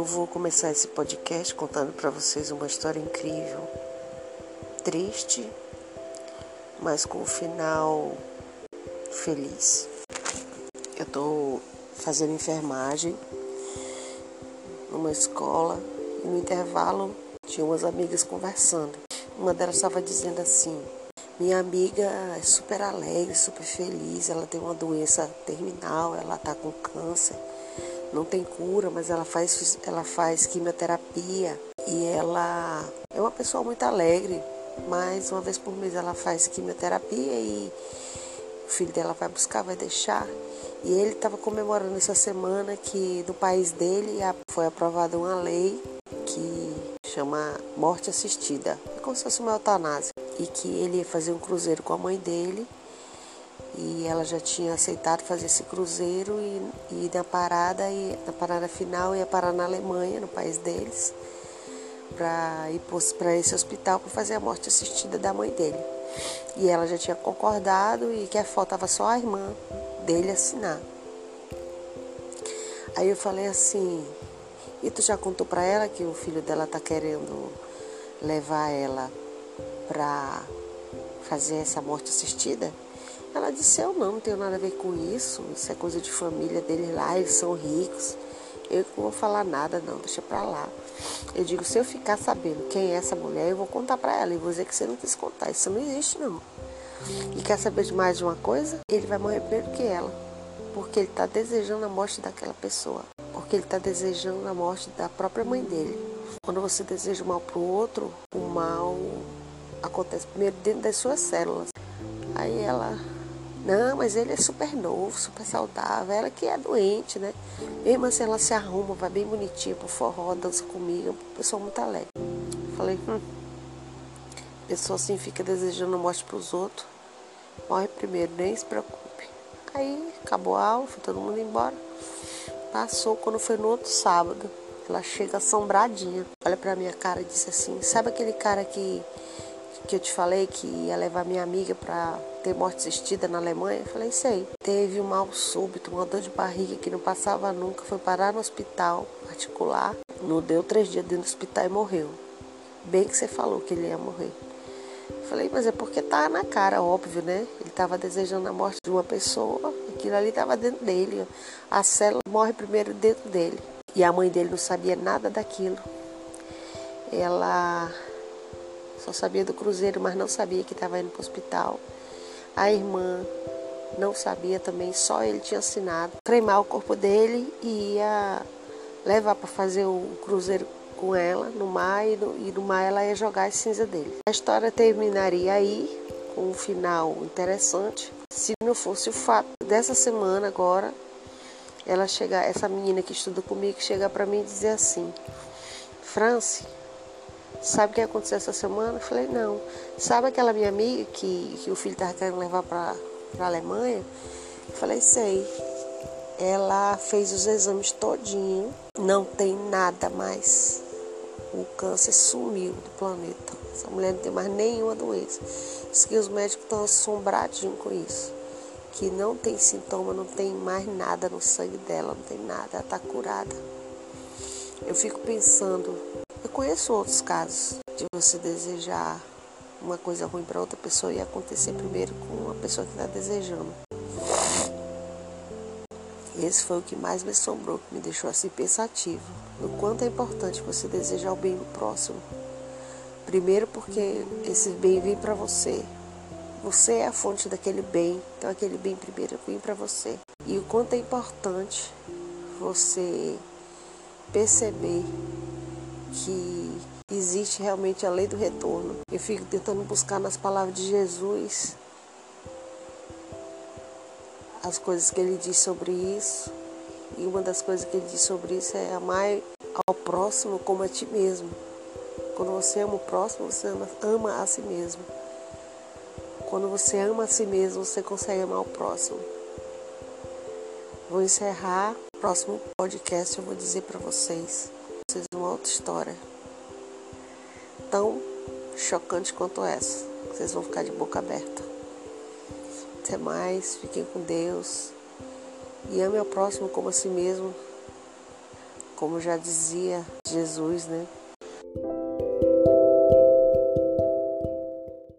eu vou começar esse podcast contando para vocês uma história incrível, triste, mas com um final feliz. Eu estou fazendo enfermagem numa escola e no intervalo tinha umas amigas conversando. Uma delas estava dizendo assim: minha amiga é super alegre, super feliz. Ela tem uma doença terminal, ela está com câncer. Não tem cura, mas ela faz, ela faz quimioterapia e ela é uma pessoa muito alegre. Mas uma vez por mês ela faz quimioterapia e o filho dela vai buscar, vai deixar. E ele estava comemorando essa semana que no país dele foi aprovada uma lei que chama morte assistida. É como se fosse uma eutanásia e que ele ia fazer um cruzeiro com a mãe dele e ela já tinha aceitado fazer esse cruzeiro e, e na parada e na parada final ia parar na Alemanha, no país deles, para ir para esse hospital para fazer a morte assistida da mãe dele. E ela já tinha concordado e que faltava só a irmã dele assinar. Aí eu falei assim, e tu já contou para ela que o filho dela tá querendo levar ela para fazer essa morte assistida? Ela disse, eu não, não tenho nada a ver com isso, isso é coisa de família deles lá, eles são ricos. Eu não vou falar nada não, deixa pra lá. Eu digo, se eu ficar sabendo quem é essa mulher, eu vou contar pra ela e vou dizer que você não quis contar, isso não existe não. E quer saber de mais de uma coisa? Ele vai morrer primeiro que ela, porque ele está desejando a morte daquela pessoa, porque ele está desejando a morte da própria mãe dele. Quando você deseja o mal pro outro, o mal acontece primeiro dentro das suas células. Aí ela, não, mas ele é super novo, super saudável. Ela que é doente, né? Mesmo assim, ela se arruma, vai bem bonitinha pro forró, dança comigo, é pessoa muito alegre. Falei, hum, pessoa assim fica desejando morte pros outros. Morre primeiro, nem se preocupe. Aí acabou a aula, foi todo mundo embora. Passou quando foi no outro sábado. Ela chega assombradinha. Olha pra minha cara e disse assim: Sabe aquele cara que que eu te falei que ia levar minha amiga para ter morte assistida na Alemanha? Eu falei, sei. Teve um mal súbito, uma dor de barriga que não passava nunca, foi parar no hospital particular. Não deu três dias dentro do hospital e morreu. Bem que você falou que ele ia morrer. Eu falei, mas é porque tá na cara, óbvio, né? Ele estava desejando a morte de uma pessoa, aquilo ali estava dentro dele. A célula morre primeiro dentro dele. E a mãe dele não sabia nada daquilo. Ela só sabia do cruzeiro, mas não sabia que estava indo para o hospital. A irmã não sabia também, só ele tinha assinado. Cremar o corpo dele e ia levar para fazer o cruzeiro com ela no mar e no, e no mar ela ia jogar as cinzas dele. A história terminaria aí com um final interessante. Se não fosse o fato dessa semana agora, ela chegar, essa menina que estuda comigo, chegar para mim e dizer assim: France, Sabe o que aconteceu essa semana? Eu falei, não. Sabe aquela minha amiga que, que o filho estava querendo levar para a Alemanha? Eu falei, sei. Ela fez os exames todinho, não tem nada mais. O câncer sumiu do planeta. Essa mulher não tem mais nenhuma doença. Diz que os médicos estão assombradinhos com isso. Que não tem sintoma, não tem mais nada no sangue dela, não tem nada. Ela está curada. Eu fico pensando, eu conheço outros casos de você desejar uma coisa ruim para outra pessoa e acontecer primeiro com a pessoa que está desejando. Esse foi o que mais me assombrou, que me deixou assim pensativo. No quanto é importante você desejar o bem do próximo. Primeiro porque esse bem vem para você. Você é a fonte daquele bem, então aquele bem primeiro vem para você. E o quanto é importante você perceber que existe realmente a lei do retorno. Eu fico tentando buscar nas palavras de Jesus as coisas que ele diz sobre isso. E uma das coisas que ele diz sobre isso é amar ao próximo como a ti mesmo. Quando você ama o próximo, você ama, ama a si mesmo. Quando você ama a si mesmo, você consegue amar o próximo. Vou encerrar. Próximo podcast eu vou dizer para vocês vocês uma outra história tão chocante quanto essa. Vocês vão ficar de boca aberta. Até mais, fiquem com Deus. E ame ao próximo como a si mesmo, como já dizia Jesus, né?